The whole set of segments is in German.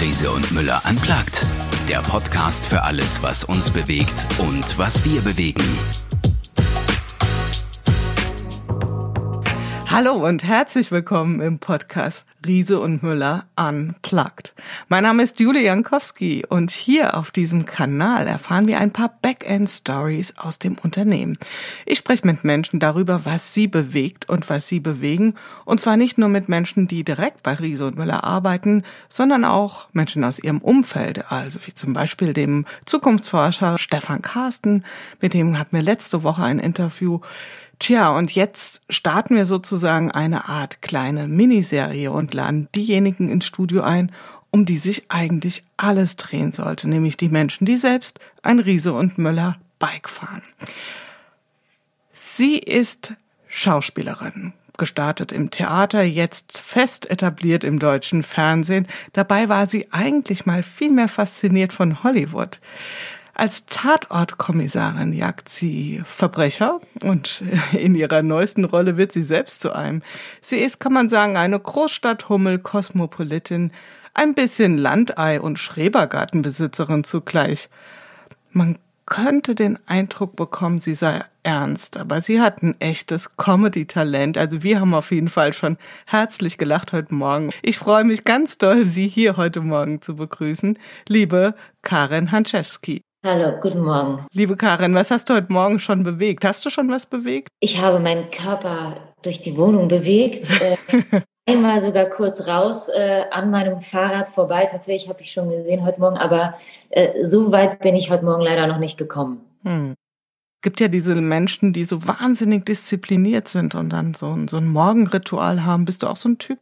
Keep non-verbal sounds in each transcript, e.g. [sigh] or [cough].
Riese und Müller anplagt. Der Podcast für alles, was uns bewegt und was wir bewegen. Hallo und herzlich willkommen im Podcast Riese und Müller Unplugged. Mein Name ist Julie Jankowski und hier auf diesem Kanal erfahren wir ein paar Backend-Stories aus dem Unternehmen. Ich spreche mit Menschen darüber, was sie bewegt und was sie bewegen. Und zwar nicht nur mit Menschen, die direkt bei Riese und Müller arbeiten, sondern auch Menschen aus ihrem Umfeld, also wie zum Beispiel dem Zukunftsforscher Stefan Carsten, mit dem hatten wir letzte Woche ein Interview. Tja, und jetzt starten wir sozusagen eine Art kleine Miniserie und laden diejenigen ins Studio ein, um die sich eigentlich alles drehen sollte, nämlich die Menschen, die selbst ein Riese und Möller Bike fahren. Sie ist Schauspielerin, gestartet im Theater, jetzt fest etabliert im deutschen Fernsehen. Dabei war sie eigentlich mal viel mehr fasziniert von Hollywood. Als Tatortkommissarin jagt sie Verbrecher und [laughs] in ihrer neuesten Rolle wird sie selbst zu einem. Sie ist, kann man sagen, eine Großstadthummel, Kosmopolitin, ein bisschen Landei und Schrebergartenbesitzerin zugleich. Man könnte den Eindruck bekommen, sie sei ernst, aber sie hat ein echtes Comedy-Talent. Also wir haben auf jeden Fall schon herzlich gelacht heute Morgen. Ich freue mich ganz doll, Sie hier heute Morgen zu begrüßen, liebe Karen Hanczewski. Hallo, guten Morgen. Liebe Karin, was hast du heute Morgen schon bewegt? Hast du schon was bewegt? Ich habe meinen Körper durch die Wohnung bewegt. [laughs] Äh, einmal sogar kurz raus äh, an meinem Fahrrad vorbei. Tatsächlich habe ich schon gesehen heute Morgen, aber äh, so weit bin ich heute Morgen leider noch nicht gekommen. Hm. Es gibt ja diese Menschen, die so wahnsinnig diszipliniert sind und dann so ein, so ein Morgenritual haben. Bist du auch so ein Typ?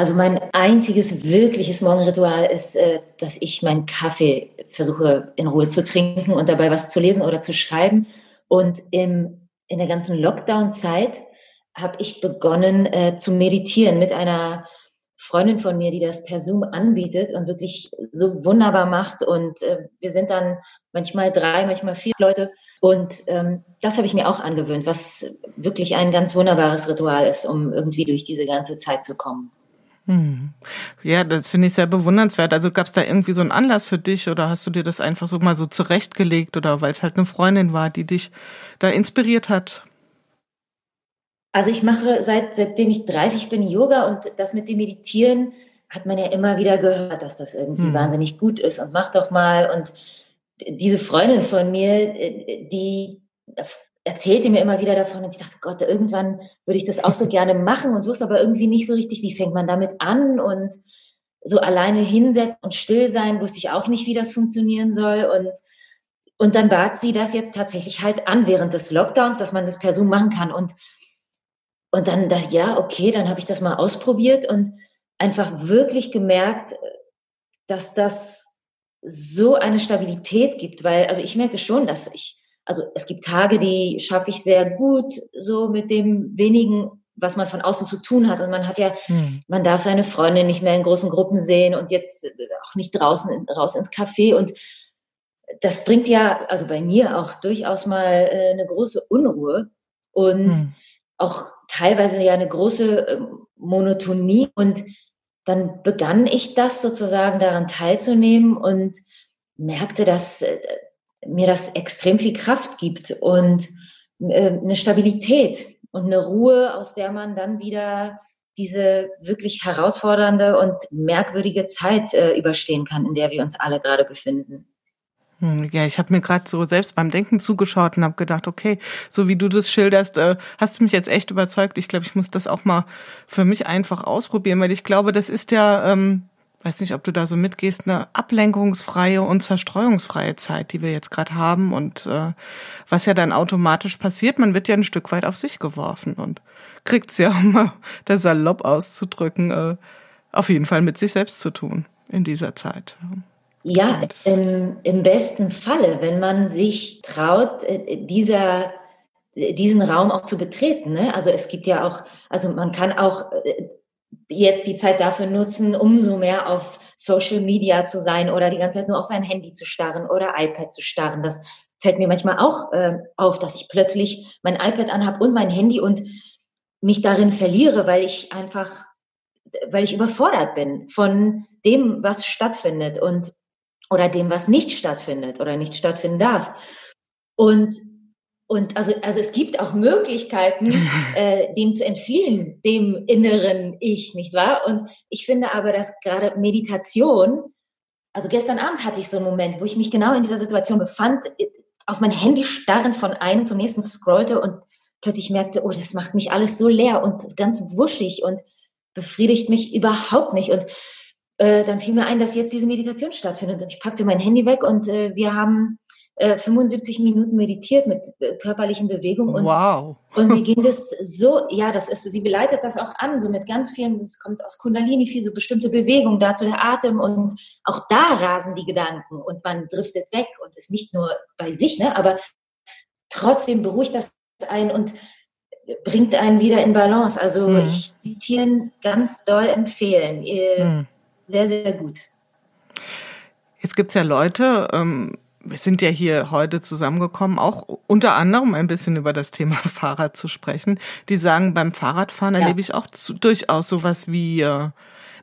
Also mein einziges wirkliches Morgenritual ist, äh, dass ich meinen Kaffee versuche in Ruhe zu trinken und dabei was zu lesen oder zu schreiben. Und im, in der ganzen Lockdown-Zeit habe ich begonnen äh, zu meditieren mit einer Freundin von mir, die das per Zoom anbietet und wirklich so wunderbar macht. Und äh, wir sind dann manchmal drei, manchmal vier Leute. Und ähm, das habe ich mir auch angewöhnt, was wirklich ein ganz wunderbares Ritual ist, um irgendwie durch diese ganze Zeit zu kommen. Ja, das finde ich sehr bewundernswert. Also gab es da irgendwie so einen Anlass für dich oder hast du dir das einfach so mal so zurechtgelegt oder weil es halt eine Freundin war, die dich da inspiriert hat? Also ich mache seit seitdem ich 30 bin Yoga und das mit dem Meditieren hat man ja immer wieder gehört, dass das irgendwie hm. wahnsinnig gut ist und mach doch mal und diese Freundin von mir, äh, die erzählte mir immer wieder davon und ich dachte, Gott, irgendwann würde ich das auch so [laughs] gerne machen und wusste aber irgendwie nicht so richtig, wie fängt man damit an und so alleine hinsetzen und still sein, wusste ich auch nicht, wie das funktionieren soll und und dann bat sie das jetzt tatsächlich halt an während des Lockdowns, dass man das per Zoom machen kann und und dann dachte ja, okay, dann habe ich das mal ausprobiert und einfach wirklich gemerkt, dass das so eine Stabilität gibt, weil also ich merke schon, dass ich also es gibt Tage, die schaffe ich sehr gut, so mit dem wenigen, was man von außen zu tun hat. Und man hat ja, hm. man darf seine Freundin nicht mehr in großen Gruppen sehen und jetzt auch nicht draußen raus ins Café. Und das bringt ja, also bei mir auch durchaus mal äh, eine große Unruhe und hm. auch teilweise ja eine große äh, Monotonie. Und dann begann ich das sozusagen daran teilzunehmen und merkte, dass äh, mir das extrem viel Kraft gibt und äh, eine Stabilität und eine Ruhe, aus der man dann wieder diese wirklich herausfordernde und merkwürdige Zeit äh, überstehen kann, in der wir uns alle gerade befinden. Hm, ja, ich habe mir gerade so selbst beim Denken zugeschaut und habe gedacht, okay, so wie du das schilderst, äh, hast du mich jetzt echt überzeugt. Ich glaube, ich muss das auch mal für mich einfach ausprobieren, weil ich glaube, das ist ja ähm, weiß nicht, ob du da so mitgehst, eine ablenkungsfreie und zerstreuungsfreie Zeit, die wir jetzt gerade haben und äh, was ja dann automatisch passiert, man wird ja ein Stück weit auf sich geworfen und kriegt's ja, [laughs] um mal der Salopp auszudrücken, äh, auf jeden Fall mit sich selbst zu tun in dieser Zeit. Ja, im, im besten Falle, wenn man sich traut, äh, dieser diesen Raum auch zu betreten. Ne? Also es gibt ja auch, also man kann auch äh, jetzt die Zeit dafür nutzen, umso mehr auf Social Media zu sein oder die ganze Zeit nur auf sein Handy zu starren oder iPad zu starren. Das fällt mir manchmal auch äh, auf, dass ich plötzlich mein iPad anhab und mein Handy und mich darin verliere, weil ich einfach weil ich überfordert bin von dem, was stattfindet und oder dem, was nicht stattfindet oder nicht stattfinden darf. Und und also, also es gibt auch Möglichkeiten, [laughs] äh, dem zu entfliehen, dem inneren Ich, nicht wahr? Und ich finde aber, dass gerade Meditation, also gestern Abend hatte ich so einen Moment, wo ich mich genau in dieser Situation befand, auf mein Handy starrend von einem zum nächsten scrollte und plötzlich merkte, oh, das macht mich alles so leer und ganz wuschig und befriedigt mich überhaupt nicht. Und äh, dann fiel mir ein, dass jetzt diese Meditation stattfindet. Und ich packte mein Handy weg und äh, wir haben äh, 75 Minuten meditiert mit äh, körperlichen Bewegungen. Und, wow. und mir ging das so, ja, das ist, sie beleitet das auch an, so mit ganz vielen, das kommt aus Kundalini, viel so bestimmte Bewegungen, dazu der Atem und auch da rasen die Gedanken und man driftet weg und ist nicht nur bei sich, ne, aber trotzdem beruhigt das einen und bringt einen wieder in Balance. Also mhm. ich meditieren ganz doll empfehlen. Mhm. Sehr, sehr gut. Jetzt gibt es ja Leute, ähm, wir sind ja hier heute zusammengekommen, auch unter anderem ein bisschen über das Thema [laughs] Fahrrad zu sprechen. Die sagen, beim Fahrradfahren ja. erlebe ich auch zu, durchaus sowas wie, äh,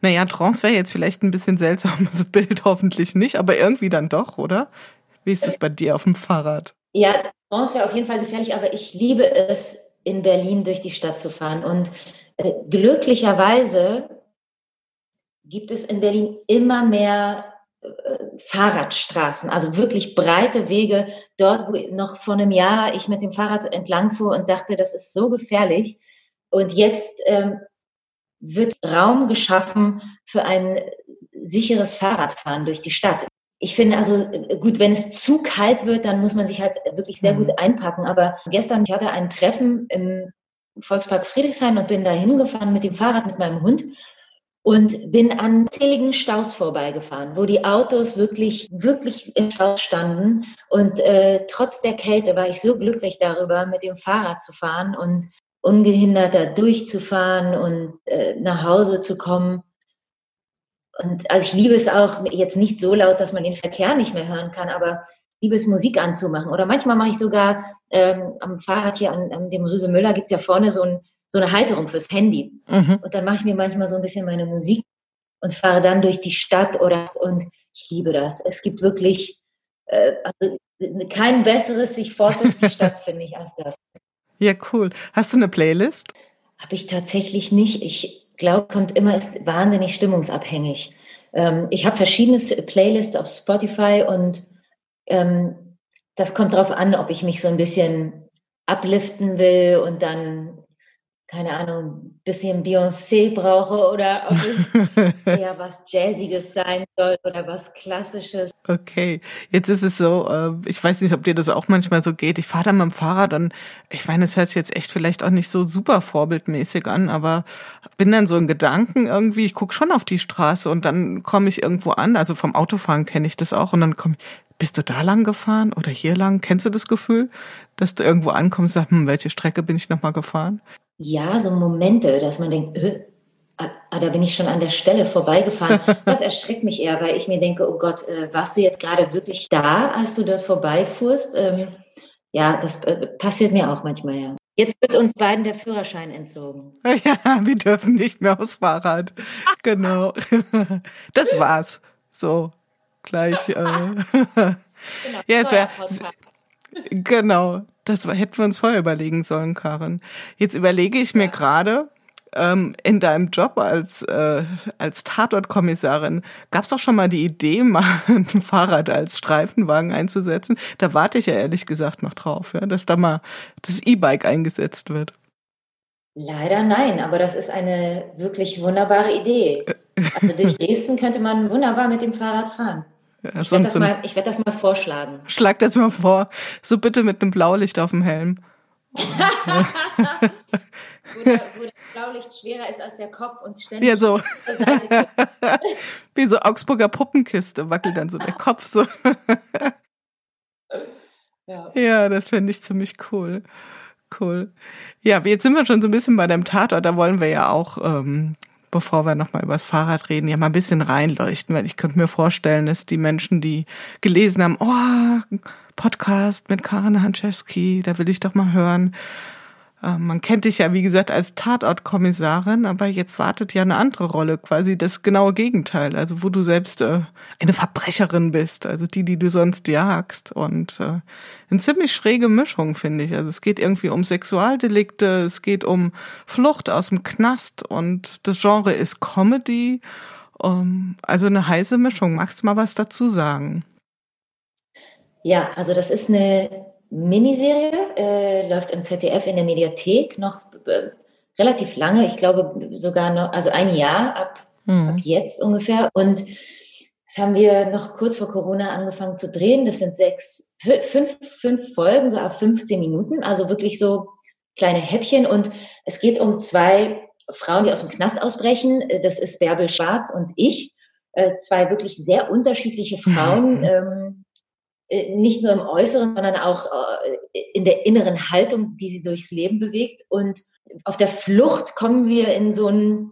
naja, Trance wäre jetzt vielleicht ein bisschen seltsam, [laughs] also Bild hoffentlich nicht, aber irgendwie dann doch, oder? Wie ist das bei dir auf dem Fahrrad? Ja, Trance wäre auf jeden Fall gefährlich, aber ich liebe es, in Berlin durch die Stadt zu fahren. Und äh, glücklicherweise gibt es in Berlin immer mehr Fahrradstraßen, also wirklich breite Wege, dort, wo noch vor einem Jahr ich mit dem Fahrrad entlang fuhr und dachte, das ist so gefährlich. Und jetzt ähm, wird Raum geschaffen für ein sicheres Fahrradfahren durch die Stadt. Ich finde also gut, wenn es zu kalt wird, dann muss man sich halt wirklich sehr mhm. gut einpacken. Aber gestern, ich hatte ein Treffen im Volkspark Friedrichshain und bin da hingefahren mit dem Fahrrad mit meinem Hund und bin an zähligen Staus vorbeigefahren, wo die Autos wirklich, wirklich im Stau standen. Und äh, trotz der Kälte war ich so glücklich darüber, mit dem Fahrrad zu fahren und ungehindert da durchzufahren und äh, nach Hause zu kommen. Und also ich liebe es auch jetzt nicht so laut, dass man den Verkehr nicht mehr hören kann, aber liebe es, Musik anzumachen. Oder manchmal mache ich sogar ähm, am Fahrrad hier an, an dem Rüse Müller gibt's ja vorne so ein so eine Halterung fürs Handy. Mhm. Und dann mache ich mir manchmal so ein bisschen meine Musik und fahre dann durch die Stadt oder und ich liebe das. Es gibt wirklich äh, also kein besseres sich fort durch die Stadt, [laughs] finde ich, als das. Ja, cool. Hast du eine Playlist? Habe ich tatsächlich nicht. Ich glaube, kommt immer, ist wahnsinnig stimmungsabhängig. Ähm, ich habe verschiedene Playlists auf Spotify und ähm, das kommt darauf an, ob ich mich so ein bisschen upliften will und dann keine Ahnung, bisschen Beyoncé brauche oder ob es [laughs] eher was Jazziges sein soll oder was Klassisches. Okay, jetzt ist es so, äh, ich weiß nicht, ob dir das auch manchmal so geht. Ich fahre dann mit dem Fahrrad und ich meine, es hört sich jetzt echt vielleicht auch nicht so super vorbildmäßig an, aber bin dann so in Gedanken irgendwie, ich gucke schon auf die Straße und dann komme ich irgendwo an, also vom Autofahren kenne ich das auch und dann komme ich, bist du da lang gefahren oder hier lang? Kennst du das Gefühl, dass du irgendwo ankommst und sagst, hm, welche Strecke bin ich nochmal gefahren? Ja, so Momente, dass man denkt, äh, ah, da bin ich schon an der Stelle vorbeigefahren. [laughs] Das erschreckt mich eher, weil ich mir denke, oh Gott, äh, warst du jetzt gerade wirklich da, als du dort vorbeifuhrst? Ähm, ja, das äh, passiert mir auch manchmal, ja. Jetzt wird uns beiden der Führerschein entzogen. [laughs] Ja, wir dürfen nicht mehr aufs Fahrrad. [laughs] genau. Das war's. So, gleich. Äh. genau, ja, es wäre. Genau. Das hätten wir uns vorher überlegen sollen, Karin. Jetzt überlege ich mir gerade, ähm, in deinem Job als, äh, als Tatortkommissarin, gab es auch schon mal die Idee, [laughs] mal ein Fahrrad als Streifenwagen einzusetzen? Da warte ich ja ehrlich gesagt noch drauf, ja, dass da mal das E-Bike eingesetzt wird. Leider nein, aber das ist eine wirklich wunderbare Idee. Also durch [laughs] Dresden könnte man wunderbar mit dem Fahrrad fahren. Ja, ich werde das, mal, werd das mal vorschlagen. Schlag das mal vor. So bitte mit einem Blaulicht auf dem Helm. [laughs] wo, das Blaulicht schwerer ist als der Kopf und ständig. Ja, so. [laughs] Wie so Augsburger Puppenkiste wackelt dann so der Kopf so. [laughs] ja. ja, das fände ich ziemlich cool. Cool. Ja, jetzt sind wir schon so ein bisschen bei deinem Tatort. Da wollen wir ja auch ähm, bevor wir nochmal über das Fahrrad reden, ja mal ein bisschen reinleuchten, weil ich könnte mir vorstellen, dass die Menschen, die gelesen haben, oh, Podcast mit Karin Hanczewski, da will ich doch mal hören. Äh, man kennt dich ja, wie gesagt, als Tatortkommissarin, aber jetzt wartet ja eine andere Rolle, quasi das genaue Gegenteil, also wo du selbst äh, eine Verbrecherin bist, also die, die du sonst jagst und äh, eine ziemlich schräge Mischung, finde ich. Also es geht irgendwie um Sexualdelikte, es geht um Flucht aus dem Knast und das Genre ist Comedy, um, ähm, also eine heiße Mischung. Magst du mal was dazu sagen? Ja, also das ist eine Miniserie, äh, läuft im ZDF in der Mediathek noch äh, relativ lange, ich glaube sogar noch, also ein Jahr ab, mhm. ab jetzt ungefähr. Und das haben wir noch kurz vor Corona angefangen zu drehen. Das sind sechs, fünf, fünf Folgen, so ab 15 Minuten, also wirklich so kleine Häppchen. Und es geht um zwei Frauen, die aus dem Knast ausbrechen. Das ist Bärbel Schwarz und ich. Äh, zwei wirklich sehr unterschiedliche Frauen. [laughs] Ähm, äh, nicht nur im Äußeren, sondern auch äh, in der inneren Haltung, die sie durchs Leben bewegt. Und auf der Flucht kommen wir in so ein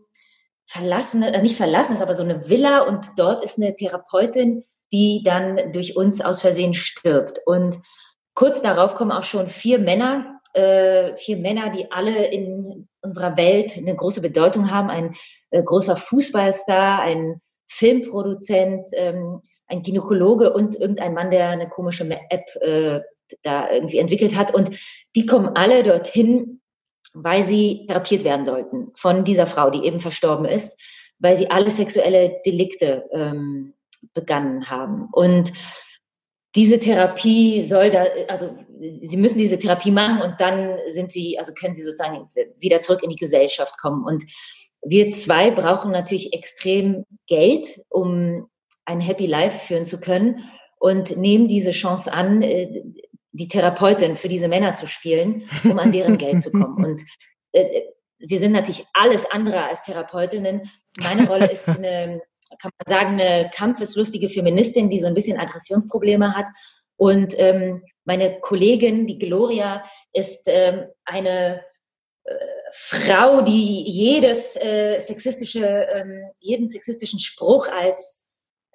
verlassenes, äh, nicht verlassenes, aber so eine Villa und dort ist eine Therapeutin, die dann durch uns aus Versehen stirbt. Und kurz darauf kommen auch schon vier Männer, äh, vier Männer, die alle in unserer Welt eine große Bedeutung haben. Ein äh, großer Fußballstar, ein Filmproduzent, ähm, ein Gynäkologe und irgendein Mann, der eine komische App äh, da irgendwie entwickelt hat. Und die kommen alle dorthin, weil sie therapiert werden sollten von dieser Frau, die eben verstorben ist, weil sie alle sexuelle Delikte ähm, begangen haben. Und diese Therapie soll da, also sie müssen diese Therapie machen und dann sind sie, also können sie sozusagen wieder zurück in die Gesellschaft kommen. Und wir zwei brauchen natürlich extrem Geld, um ein Happy Life führen zu können und nehmen diese Chance an, äh, die Therapeutin für diese Männer zu spielen, um an deren Geld zu kommen. Und äh, wir sind natürlich alles andere als Therapeutinnen. Meine Rolle ist eine, kann man sagen, eine kampfeslustige Feministin, die so ein bisschen Aggressionsprobleme hat. Und ähm, meine Kollegin, die Gloria, ist ähm, eine äh, Frau, die jedes äh, sexistische, ähm, jeden sexistischen Spruch als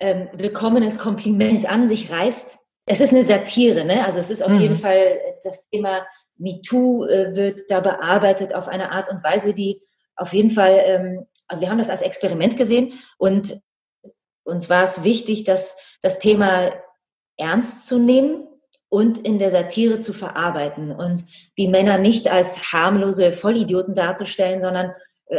ähm, willkommenes Kompliment an sich reißt. Es ist eine Satire, ne? Also es ist auf mhm. jeden Fall das Thema MeToo äh, wird da bearbeitet auf eine Art und Weise, die auf jeden Fall, ähm, also wir haben das als Experiment gesehen und uns war es wichtig, dass das Thema ernst zu nehmen und in der Satire zu verarbeiten und die Männer nicht als harmlose Vollidioten darzustellen, sondern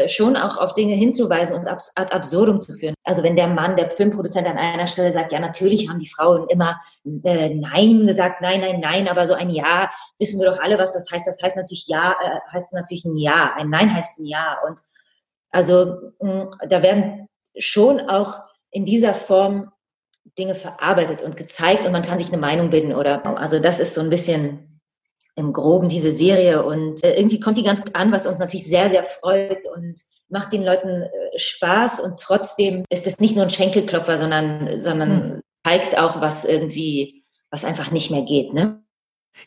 schon auch auf Dinge hinzuweisen und ad absurdum zu führen. Also wenn der Mann, der Filmproduzent an einer Stelle sagt, ja, natürlich haben die Frauen immer äh, Nein gesagt, nein, nein, nein, aber so ein Ja, wissen wir doch alle, was das heißt. Das heißt natürlich Ja, äh, heißt natürlich ein Ja. Ein Nein heißt ein Ja. Und also mh, da werden schon auch in dieser Form Dinge verarbeitet und gezeigt und man kann sich eine Meinung bilden oder also das ist so ein bisschen im Groben diese Serie und äh, irgendwie kommt die ganz gut an, was uns natürlich sehr, sehr freut und macht den Leuten äh, Spaß und trotzdem ist es nicht nur ein Schenkelklopfer, sondern, sondern mhm. zeigt auch, was irgendwie, was einfach nicht mehr geht, ne?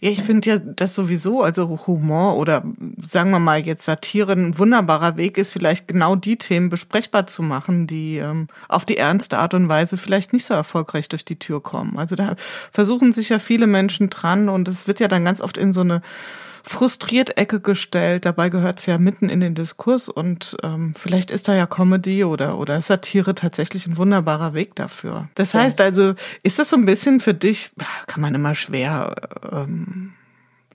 Ja, ich finde ja das sowieso, also Humor oder sagen wir mal jetzt Satire, ein wunderbarer Weg ist, vielleicht genau die Themen besprechbar zu machen, die ähm, auf die ernste Art und Weise vielleicht nicht so erfolgreich durch die Tür kommen. Also da versuchen sich ja viele Menschen dran und es wird ja dann ganz oft in so eine frustriert Ecke gestellt. Dabei gehört es ja mitten in den Diskurs und ähm, vielleicht ist da ja Comedy oder, oder Satire tatsächlich ein wunderbarer Weg dafür. Das heißt also, ist das so ein bisschen für dich, kann man immer schwer ähm,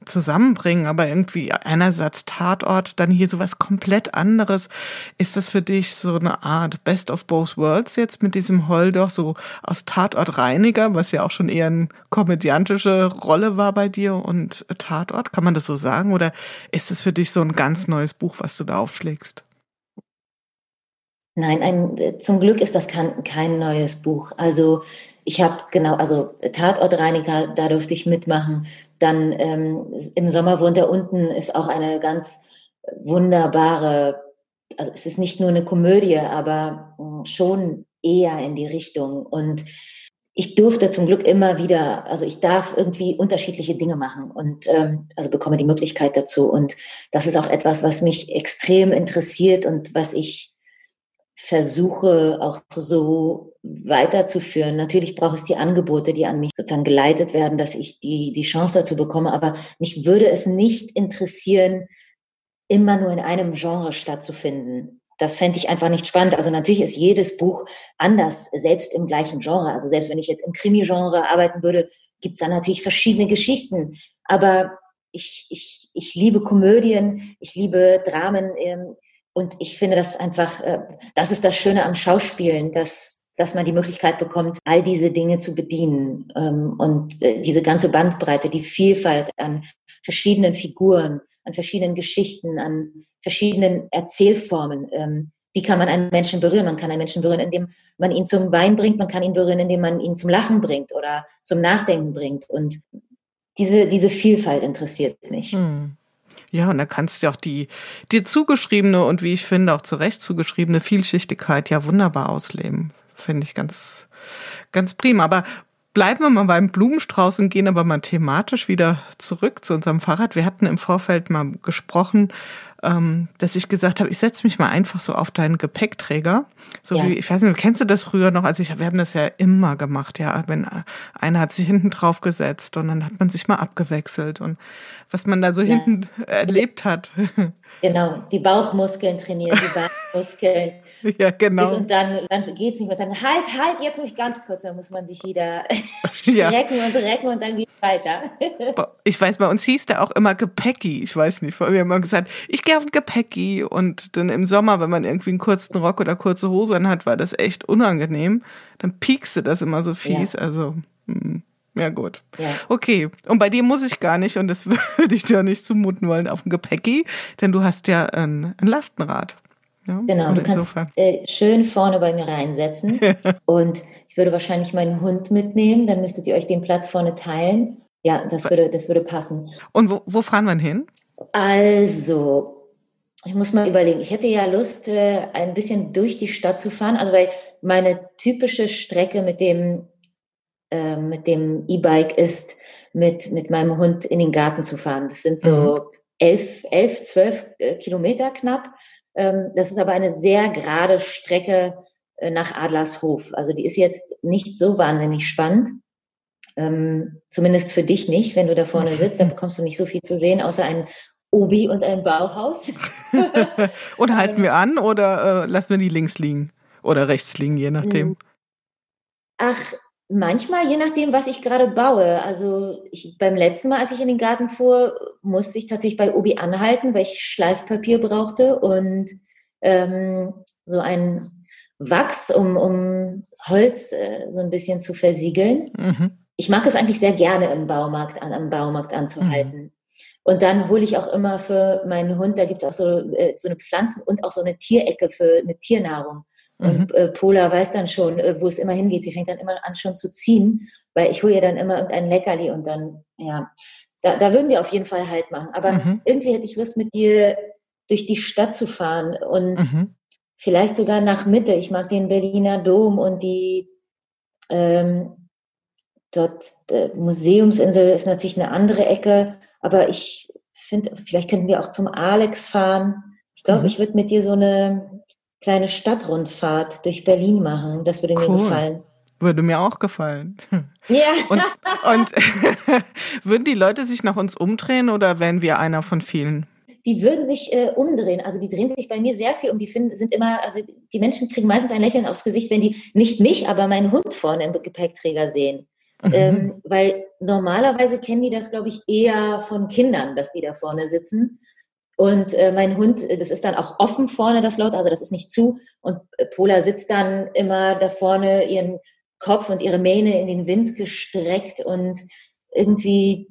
zusammenbringen, aber irgendwie einerseits Tatort, dann hier sowas komplett anderes. Ist das für dich so eine Art Best of Both Worlds jetzt mit diesem Holdoch so aus Tatort Reiniger, was ja auch schon eher eine komödiantische Rolle war bei dir und Tatort? Kann man das so sagen? Oder ist das für dich so ein ganz neues Buch, was du da aufschlägst? Nein, ein, zum Glück ist das kein, kein neues Buch. Also ich habe genau, also Tatortreiniger, da durfte ich mitmachen. Dann ähm, im Sommer wohnt er unten, ist auch eine ganz wunderbare, also es ist nicht nur eine Komödie, aber hm, schon eher in die Richtung. Und ich durfte zum Glück immer wieder, also ich darf irgendwie unterschiedliche Dinge machen und ähm, also bekomme die Möglichkeit dazu. Und das ist auch etwas, was mich extrem interessiert und was ich versuche auch so weiterzuführen. Natürlich braucht es die Angebote, die an mich sozusagen geleitet werden, dass ich die, die Chance dazu bekomme. Aber mich würde es nicht interessieren, immer nur in einem Genre stattzufinden. Das fände ich einfach nicht spannend. Also natürlich ist jedes Buch anders, selbst im gleichen Genre. Also selbst wenn ich jetzt im Krimi-Genre arbeiten würde, gibt es da natürlich verschiedene Geschichten. Aber ich, ich, ich liebe Komödien, ich liebe Dramen ähm, und ich finde das einfach, äh, das ist das Schöne am Schauspielen, dass, dass man die Möglichkeit bekommt, all diese Dinge zu bedienen ähm, und äh, diese ganze Bandbreite, die Vielfalt an verschiedenen Figuren, an verschiedenen Geschichten, an verschiedenen Erzählformen. Ähm, wie kann man einen Menschen berühren? Man kann einen Menschen berühren, indem man ihn zum Wein bringt, man kann ihn berühren, indem man ihn zum Lachen bringt oder zum Nachdenken bringt. Und diese, diese Vielfalt interessiert mich. Hm. Ja, und da kannst du auch die dir zugeschriebene und wie ich finde auch zu Recht zugeschriebene Vielschichtigkeit ja wunderbar ausleben. Finde ich ganz, ganz prima. Aber bleiben wir mal beim Blumenstrauß und gehen aber mal thematisch wieder zurück zu unserem Fahrrad. Wir hatten im Vorfeld mal gesprochen, ähm, dass ich gesagt habe, ich setze mich mal einfach so auf deinen Gepäckträger. So ja. wie, ich weiß nicht, kennst du das früher noch? Also ich, wir haben das ja immer gemacht, ja. Wenn einer hat sich hinten drauf gesetzt und dann hat man sich mal abgewechselt und was man da so ja. hinten erlebt hat. [laughs] Genau, die Bauchmuskeln trainieren, die [laughs] Bauchmuskeln. ja, genau. Und dann, dann geht es nicht mehr. Dann halt, halt, jetzt mich ganz kurz, dann muss man sich wieder [laughs] ja. recken und recken und dann geht es weiter. [laughs] ich weiß, bei uns hieß der auch immer Gepäcki. Ich weiß nicht, wir haben immer gesagt, ich gehe auf ein Gepäcki. Und dann im Sommer, wenn man irgendwie einen kurzen Rock oder kurze Hose hat, war das echt unangenehm. Dann piekste das immer so fies. Ja. Also, hm. Ja, gut. Ja. Okay. Und bei dir muss ich gar nicht, und das [laughs] würde ich dir nicht zumuten wollen, auf dem Gepäcki, denn du hast ja ein, ein Lastenrad. Ja? Genau, und du kannst äh, schön vorne bei mir reinsetzen. [laughs] und ich würde wahrscheinlich meinen Hund mitnehmen, dann müsstet ihr euch den Platz vorne teilen. Ja, das würde, das würde passen. Und wo, wo fahren wir hin? Also, ich muss mal überlegen. Ich hätte ja Lust, äh, ein bisschen durch die Stadt zu fahren. Also, weil meine typische Strecke mit dem äh, mit dem E-Bike ist, mit, mit meinem Hund in den Garten zu fahren. Das sind so mhm. elf, elf, zwölf äh, Kilometer knapp. Ähm, das ist aber eine sehr gerade Strecke äh, nach Adlershof. Also die ist jetzt nicht so wahnsinnig spannend. Ähm, zumindest für dich nicht, wenn du da vorne sitzt, dann [laughs] bekommst du nicht so viel zu sehen, außer ein Obi und ein Bauhaus. [laughs] oder halten wir an oder äh, lassen wir die links liegen oder rechts liegen, je nachdem. Ach, Manchmal, je nachdem, was ich gerade baue. Also ich, beim letzten Mal, als ich in den Garten fuhr, musste ich tatsächlich bei Obi anhalten, weil ich Schleifpapier brauchte und ähm, so ein Wachs, um, um Holz äh, so ein bisschen zu versiegeln. Mhm. Ich mag es eigentlich sehr gerne im Baumarkt an, am Baumarkt anzuhalten. Mhm. Und dann hole ich auch immer für meinen Hund, da gibt es auch so, äh, so eine Pflanzen- und auch so eine Tierecke für eine Tiernahrung. Und mhm. äh, Pola weiß dann schon, äh, wo es immer hingeht. Sie fängt dann immer an schon zu ziehen, weil ich hole ihr dann immer irgendein Leckerli und dann, ja, da, da würden wir auf jeden Fall Halt machen. Aber mhm. irgendwie hätte ich Lust, mit dir durch die Stadt zu fahren und mhm. vielleicht sogar nach Mitte. Ich mag den Berliner Dom und die ähm, dort äh, Museumsinsel ist natürlich eine andere Ecke, aber ich finde, vielleicht könnten wir auch zum Alex fahren. Ich glaube, mhm. ich würde mit dir so eine kleine Stadtrundfahrt durch Berlin machen. Das würde cool. mir gefallen. Würde mir auch gefallen. Ja. [laughs] Und, und [laughs] würden die Leute sich nach uns umdrehen oder wären wir einer von vielen? Die würden sich äh, umdrehen. Also die drehen sich bei mir sehr viel um. Die finden, sind immer, also die Menschen kriegen meistens ein Lächeln aufs Gesicht, wenn die nicht mich, aber meinen Hund vorne im Gepäckträger sehen. Mhm. Ähm, weil normalerweise kennen die das, glaube ich, eher von Kindern, dass sie da vorne sitzen. Und äh, mein Hund, äh, das ist dann auch offen vorne, das Laut, also das ist nicht zu. Und äh, Pola sitzt dann immer da vorne, ihren Kopf und ihre Mähne in den Wind gestreckt und irgendwie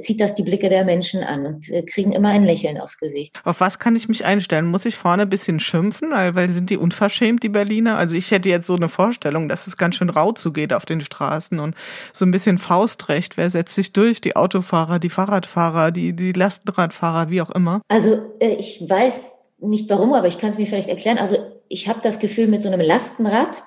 zieht das die Blicke der Menschen an und äh, kriegen immer ein Lächeln aufs Gesicht. Auf was kann ich mich einstellen? Muss ich vorne ein bisschen schimpfen, weil, weil sind die unverschämt, die Berliner? Also ich hätte jetzt so eine Vorstellung, dass es ganz schön rau zugeht auf den Straßen und so ein bisschen Faustrecht. Wer setzt sich durch? Die Autofahrer, die Fahrradfahrer, die, die Lastenradfahrer, wie auch immer? Also äh, ich weiß nicht warum, aber ich kann es mir vielleicht erklären. Also ich habe das Gefühl, mit so einem Lastenrad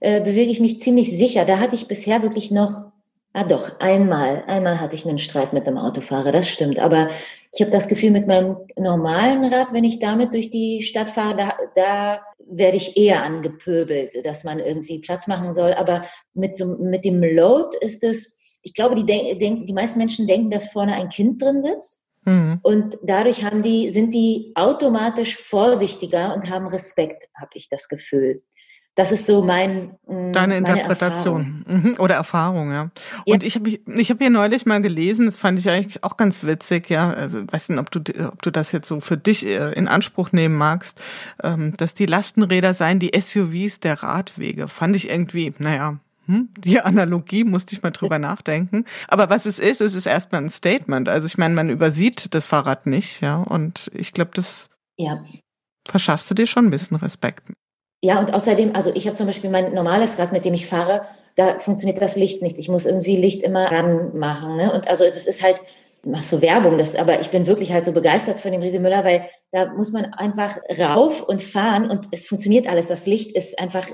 äh, bewege ich mich ziemlich sicher. Da hatte ich bisher wirklich noch Ah doch, einmal. Einmal hatte ich einen Streit mit einem Autofahrer, das stimmt. Aber ich habe das Gefühl, mit meinem normalen Rad, wenn ich damit durch die Stadt fahre, da, da werde ich eher angepöbelt, dass man irgendwie Platz machen soll. Aber mit, so, mit dem Load ist es, ich glaube, die, denk, die meisten Menschen denken, dass vorne ein Kind drin sitzt. Mhm. Und dadurch haben die, sind die automatisch vorsichtiger und haben Respekt, habe ich das Gefühl. Das ist so mein mm, deine Interpretation Erfahrung. Mhm. oder Erfahrung, ja. Und ja. ich habe ich habe hier neulich mal gelesen, das fand ich eigentlich auch ganz witzig, ja. Also weiß nicht, ob du ob du das jetzt so für dich äh, in Anspruch nehmen magst, ähm, dass die Lastenräder seien die SUVs der Radwege. Fand ich irgendwie, naja, hm, die Analogie musste ich mal drüber [laughs] nachdenken. Aber was es ist, es ist erstmal ein Statement. Also ich meine, man übersieht das Fahrrad nicht, ja. Und ich glaube, das ja. verschaffst du dir schon ein bisschen Respekt. Ja, und außerdem, also ich habe zum Beispiel mein normales Rad, mit dem ich fahre, da funktioniert das Licht nicht. Ich muss irgendwie Licht immer ranmachen. Ne? Und also das ist halt, mach so Werbung, das, aber ich bin wirklich halt so begeistert von dem Riese Müller, weil da muss man einfach rauf und fahren und es funktioniert alles. Das Licht ist einfach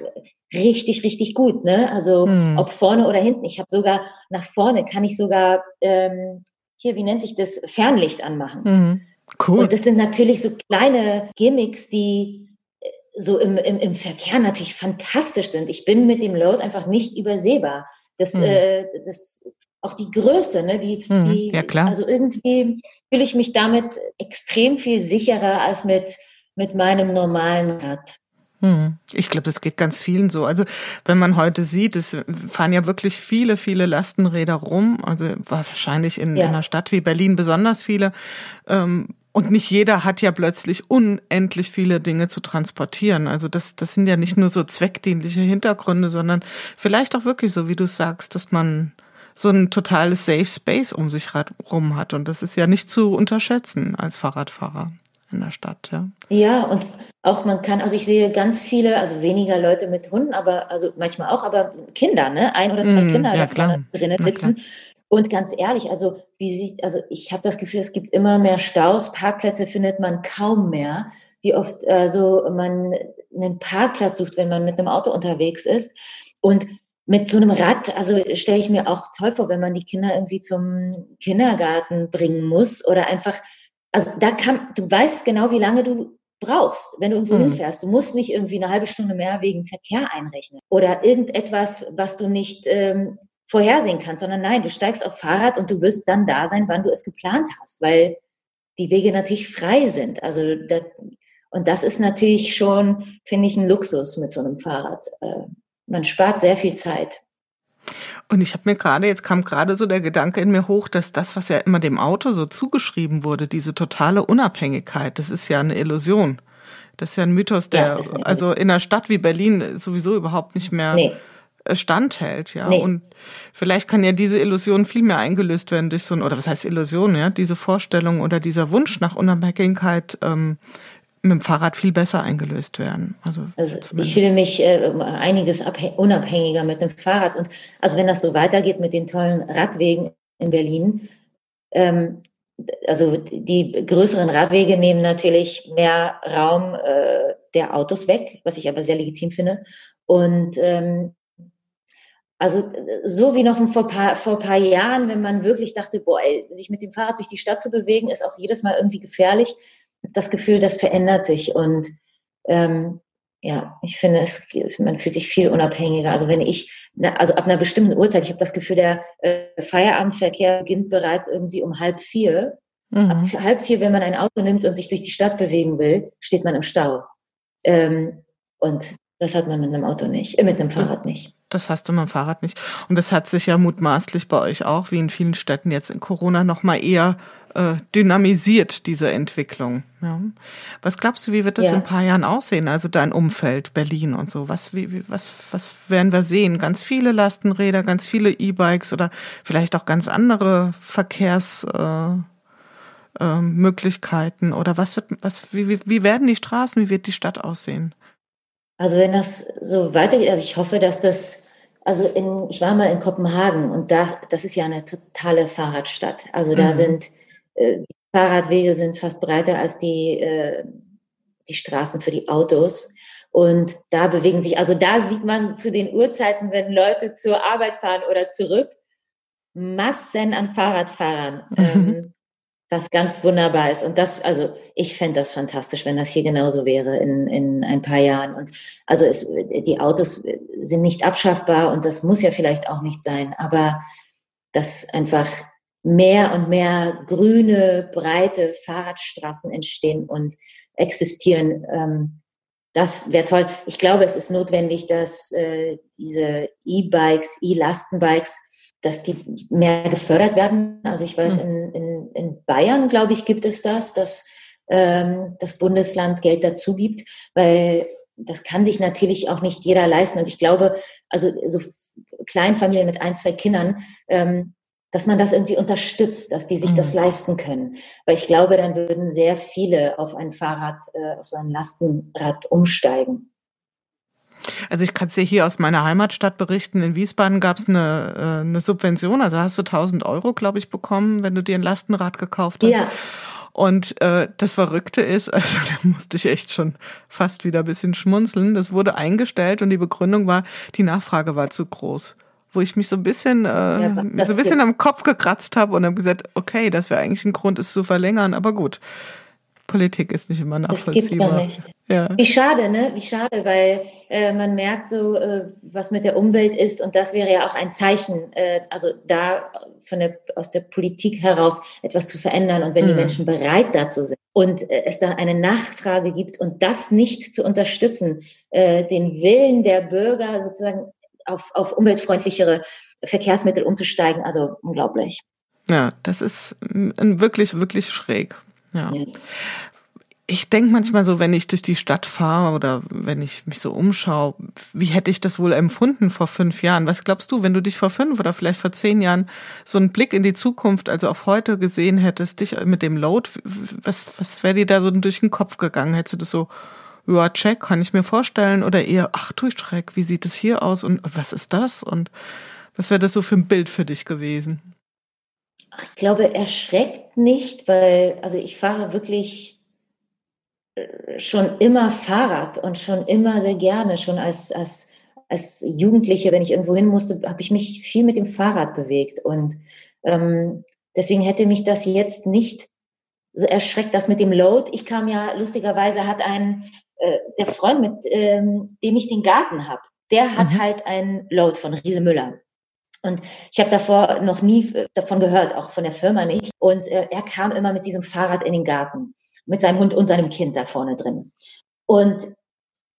richtig, richtig gut. Ne? Also hm. ob vorne oder hinten. Ich habe sogar nach vorne kann ich sogar ähm, hier, wie nennt sich das, Fernlicht anmachen. Mhm. Cool. Und das sind natürlich so kleine Gimmicks, die so im, im, im Verkehr natürlich fantastisch sind. Ich bin mit dem Load einfach nicht übersehbar. Das, mhm. äh, das auch die Größe, ne? Die, mhm. die, ja, klar. Also irgendwie fühle ich mich damit extrem viel sicherer als mit, mit meinem normalen Rad. Hm. Ich glaube, das geht ganz vielen so. Also wenn man heute sieht, es fahren ja wirklich viele, viele Lastenräder rum. Also wahrscheinlich in, ja. in einer Stadt wie Berlin besonders viele. Ähm, und nicht jeder hat ja plötzlich unendlich viele Dinge zu transportieren. Also das, das sind ja nicht nur so zweckdienliche Hintergründe, sondern vielleicht auch wirklich so, wie du sagst, dass man so ein totales Safe Space um sich rum hat. Und das ist ja nicht zu unterschätzen als Fahrradfahrer in der Stadt, ja. Ja, und auch man kann, also ich sehe ganz viele, also weniger Leute mit Hunden, aber also manchmal auch, aber Kinder, ne? Ein oder zwei mm, Kinder ja, da vorne drinnen sitzen. Und ganz ehrlich, also wie sieht, also ich habe das Gefühl, es gibt immer mehr Staus, Parkplätze findet man kaum mehr. Wie oft äh, so man einen Parkplatz sucht, wenn man mit einem Auto unterwegs ist. Und mit so einem Rad, also stelle ich mir auch toll vor, wenn man die Kinder irgendwie zum Kindergarten bringen muss oder einfach, also da kann, du weißt genau, wie lange du brauchst, wenn du irgendwo mhm. hinfährst. Du musst nicht irgendwie eine halbe Stunde mehr wegen Verkehr einrechnen oder irgendetwas, was du nicht ähm, vorhersehen kannst, sondern nein, du steigst auf Fahrrad und du wirst dann da sein, wann du es geplant hast, weil die Wege natürlich frei sind. Also das, und das ist natürlich schon, finde ich, ein Luxus mit so einem Fahrrad. Äh, man spart sehr viel Zeit. Und ich habe mir gerade, jetzt kam gerade so der Gedanke in mir hoch, dass das, was ja immer dem Auto so zugeschrieben wurde, diese totale Unabhängigkeit, das ist ja eine Illusion. Das ist ja ein Mythos, der ja, also in einer Stadt wie Berlin sowieso überhaupt nicht mehr nee. Äh, standhält, ja. Nee. Und vielleicht kann ja diese Illusion viel mehr eingelöst werden durch so ein, oder was heißt Illusion, ja, diese Vorstellung oder dieser Wunsch nach Unabhängigkeit ähm, mit dem Fahrrad viel besser eingelöst werden. Also, also ich fühle mich äh, einiges unabhängiger mit dem Fahrrad. Und also wenn das so weitergeht mit den tollen Radwegen in Berlin, ähm, also die größeren Radwege nehmen natürlich mehr Raum äh, der Autos weg, was ich aber sehr legitim finde. Und ähm, also so wie noch vor paar, vor paar Jahren, wenn man wirklich dachte, boah, ey, sich mit dem Fahrrad durch die Stadt zu bewegen, ist auch jedes Mal irgendwie gefährlich. Das Gefühl, das verändert sich und ähm, ja, ich finde, es, man fühlt sich viel unabhängiger. Also wenn ich, also ab einer bestimmten Uhrzeit, ich habe das Gefühl, der äh, Feierabendverkehr beginnt bereits irgendwie um halb vier. Mhm. Ab halb vier, wenn man ein Auto nimmt und sich durch die Stadt bewegen will, steht man im Stau. Ähm, und das hat man mit einem Auto nicht, äh, mit einem Fahrrad das, nicht. Das hast du mit dem Fahrrad nicht. Und das hat sich ja mutmaßlich bei euch auch, wie in vielen Städten jetzt in Corona, nochmal eher äh, dynamisiert, diese Entwicklung. Ja. Was glaubst du, wie wird das ja. in ein paar Jahren aussehen? Also dein Umfeld, Berlin und so. Was, wie, wie, was, was werden wir sehen? Ganz viele Lastenräder, ganz viele E-Bikes oder vielleicht auch ganz andere Verkehrsmöglichkeiten? Äh, äh, oder was wird, was, wie, wie werden die Straßen, wie wird die Stadt aussehen? Also wenn das so weitergeht, also ich hoffe, dass das, also in, ich war mal in Kopenhagen und da, das ist ja eine totale Fahrradstadt. Also da mhm. sind, äh, Fahrradwege sind fast breiter als die, äh, die Straßen für die Autos. Und da bewegen sich, also da sieht man zu den Uhrzeiten, wenn Leute zur Arbeit fahren oder zurück, Massen an Fahrradfahrern. Mhm. Ähm, was ganz wunderbar ist. Und das, also ich fände das fantastisch, wenn das hier genauso wäre in, in ein paar Jahren. Und also es, die Autos sind nicht abschaffbar und das muss ja vielleicht auch nicht sein, aber dass einfach mehr und mehr grüne, breite Fahrradstraßen entstehen und existieren. Ähm, das wäre toll. Ich glaube, es ist notwendig, dass äh, diese E-Bikes, E-Lastenbikes, dass die mehr gefördert werden. Also ich weiß, hm. in, in, in Bayern, glaube ich, gibt es das, dass ähm, das Bundesland Geld dazu gibt, weil das kann sich natürlich auch nicht jeder leisten. Und ich glaube, also so Kleinfamilien mit ein, zwei Kindern, ähm, dass man das irgendwie unterstützt, dass die sich mhm. das leisten können. Weil ich glaube, dann würden sehr viele auf ein Fahrrad, äh, auf so ein Lastenrad umsteigen. Also ich kann es dir hier aus meiner Heimatstadt berichten. In Wiesbaden gab es eine, äh, eine Subvention, also hast du 1000 Euro, glaube ich, bekommen, wenn du dir ein Lastenrad gekauft hast. Ja. Und äh, das Verrückte ist, [laughs] also da musste ich echt schon fast wieder ein bisschen schmunzeln. Das wurde eingestellt und die Begründung war, die Nachfrage war zu groß wo ich mich so ein bisschen, äh, ja, so ein bisschen am Kopf gekratzt habe und habe gesagt, okay, das wäre eigentlich ein Grund, es zu verlängern, aber gut. Politik ist nicht immer nachvollziehbar. Das gibt's nicht. Ja. Wie schade, ne? Wie schade, weil äh, man merkt so, äh, was mit der Umwelt ist und das wäre ja auch ein Zeichen, äh, also da von der, aus der Politik heraus etwas zu verändern und wenn mhm. die Menschen bereit dazu sind und äh, es da eine Nachfrage gibt und das nicht zu unterstützen, äh, den Willen der Bürger sozusagen auf, auf umweltfreundlichere Verkehrsmittel umzusteigen. Also unglaublich. Ja, das ist wirklich, wirklich schräg. Ja. Ich denke manchmal so, wenn ich durch die Stadt fahre oder wenn ich mich so umschaue, wie hätte ich das wohl empfunden vor fünf Jahren? Was glaubst du, wenn du dich vor fünf oder vielleicht vor zehn Jahren so einen Blick in die Zukunft, also auf heute gesehen hättest, dich mit dem Load, was, was wäre dir da so durch den Kopf gegangen? Hättest du das so ja, check, kann ich mir vorstellen. Oder eher, ach du Schreck, wie sieht es hier aus und, und was ist das? Und was wäre das so für ein Bild für dich gewesen? Ich glaube, erschreckt nicht, weil, also ich fahre wirklich schon immer Fahrrad und schon immer sehr gerne, schon als, als, als Jugendliche, wenn ich irgendwo hin musste, habe ich mich viel mit dem Fahrrad bewegt. Und ähm, deswegen hätte mich das jetzt nicht so erschreckt, das mit dem Load. Ich kam ja, lustigerweise hat ein äh, der Freund, mit ähm, dem ich den Garten habe, der hat mhm. halt ein Load von Riese Müller. Und ich habe davor noch nie äh, davon gehört, auch von der Firma nicht. Und äh, er kam immer mit diesem Fahrrad in den Garten, mit seinem Hund und seinem Kind da vorne drin. Und,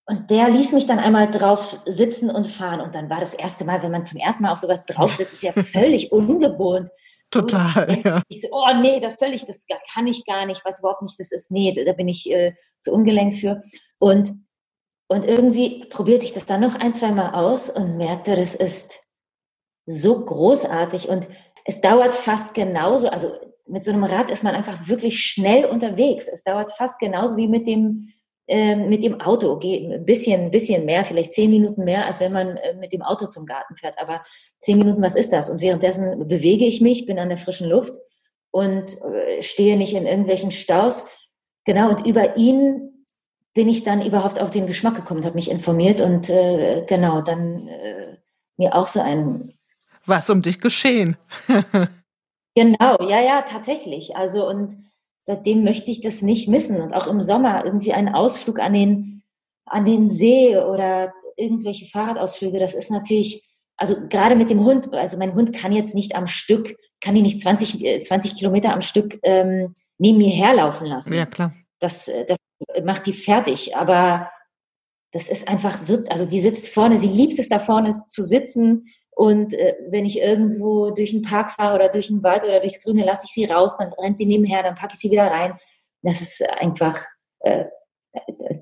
und der ließ mich dann einmal drauf sitzen und fahren. Und dann war das erste Mal, wenn man zum ersten Mal auf sowas drauf sitzt, ist ja völlig ungewohnt. [laughs] Total, so, ja. Ich so, oh nee, das völlig, das kann ich gar nicht, weiß überhaupt nicht, das ist, nee, da bin ich äh, zu ungelenk für. Und, und irgendwie probierte ich das dann noch ein, zwei Mal aus und merkte, das ist so großartig und es dauert fast genauso, also mit so einem Rad ist man einfach wirklich schnell unterwegs. Es dauert fast genauso wie mit dem, äh, mit dem Auto. Geht ein bisschen, ein bisschen mehr, vielleicht zehn Minuten mehr, als wenn man äh, mit dem Auto zum Garten fährt. Aber zehn Minuten, was ist das? Und währenddessen bewege ich mich, bin an der frischen Luft und äh, stehe nicht in irgendwelchen Staus. Genau, und über ihn bin ich dann überhaupt auf den Geschmack gekommen, habe mich informiert und äh, genau, dann äh, mir auch so ein... Was um dich geschehen? [laughs] genau, ja, ja, tatsächlich. Also und seitdem möchte ich das nicht missen und auch im Sommer irgendwie einen Ausflug an den, an den See oder irgendwelche Fahrradausflüge, das ist natürlich, also gerade mit dem Hund, also mein Hund kann jetzt nicht am Stück, kann ihn nicht 20, 20 äh, Kilometer am Stück ähm, neben mir herlaufen lassen. Ja, klar. Das, äh, das macht die fertig. Aber das ist einfach so, also die sitzt vorne, sie liebt es da vorne zu sitzen. Und äh, wenn ich irgendwo durch den Park fahre oder durch den Wald oder durchs Grüne, lasse ich sie raus, dann rennt sie nebenher, dann packe ich sie wieder rein. Das ist einfach äh,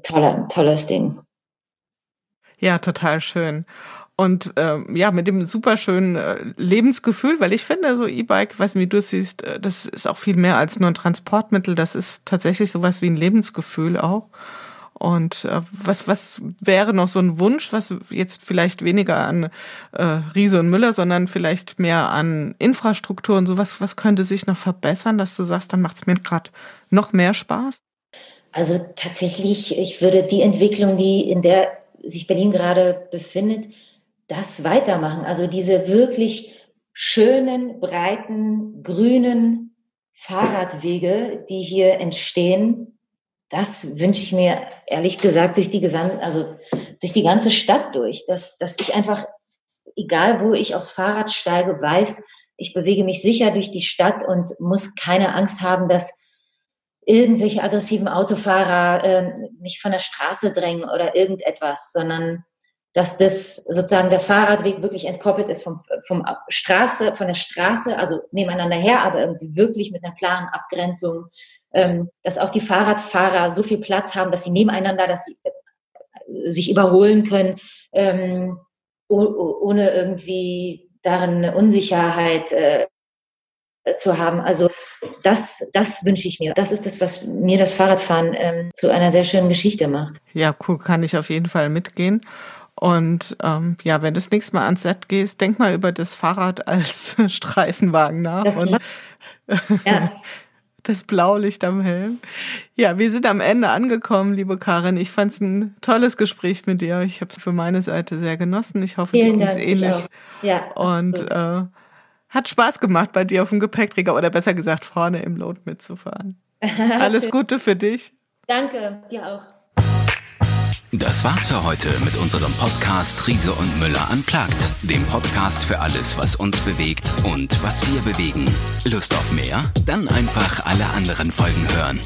toller, tolles Ding. Ja, total schön. Und ähm, ja, mit dem superschönen äh, Lebensgefühl, weil ich finde, so E-Bike, weiß nicht, wie du es siehst, äh, das ist auch viel mehr als nur ein Transportmittel. Das ist tatsächlich sowas wie ein Lebensgefühl auch. Und äh, was, was wäre noch so ein Wunsch, was jetzt vielleicht weniger an äh, Riese und Müller, sondern vielleicht mehr an Infrastruktur und sowas, was könnte sich noch verbessern, dass du sagst, dann macht es mir gerade noch mehr Spaß? Also tatsächlich, ich würde die Entwicklung, die in der sich Berlin gerade befindet, das weitermachen. Also diese wirklich schönen, breiten, grünen Fahrradwege, die hier entstehen, das wünsche ich mir ehrlich gesagt durch die Gesam also durch die ganze Stadt durch, dass, dass ich einfach, egal wo ich aufs Fahrrad steige, weiß, ich bewege mich sicher durch die Stadt und muss keine Angst haben, dass irgendwelche aggressiven Autofahrer äh, mich von der Straße drängen oder irgendetwas, sondern dass das sozusagen der Fahrradweg wirklich entkoppelt ist vom, vom Straße, von der Straße, also nebeneinander her, aber irgendwie wirklich mit einer klaren Abgrenzung, dass auch die Fahrradfahrer so viel Platz haben, dass sie nebeneinander, dass sie äh, sich überholen können, ähm, ohne irgendwie darin eine Unsicherheit äh, zu haben. Also das, das wünsche ich mir. Das ist das, was mir das Fahrradfahren ähm, zu einer sehr schönen Geschichte macht. Ja, cool, kann ich auf jeden Fall mitgehen. Und ähm, ja, wenn du das nächste Mal ans Set gehst, denk mal über das Fahrrad als [laughs] Streifenwagen nach. Das, und, [laughs] ja. Das Blaulicht am Helm. Ja, wir sind am Ende angekommen, liebe Karin. Ich fand es ein tolles Gespräch mit dir. Ich habe es für meine Seite sehr genossen. Ich hoffe, Vielen dir ging ähnlich. Ja, und äh, hat Spaß gemacht, bei dir auf dem Gepäckträger oder besser gesagt vorne im Load mitzufahren. [laughs] Alles Gute für dich. Danke, dir auch. Das war's für heute mit unserem Podcast Riese und Müller unplugged, dem Podcast für alles, was uns bewegt und was wir bewegen. Lust auf mehr? Dann einfach alle anderen Folgen hören.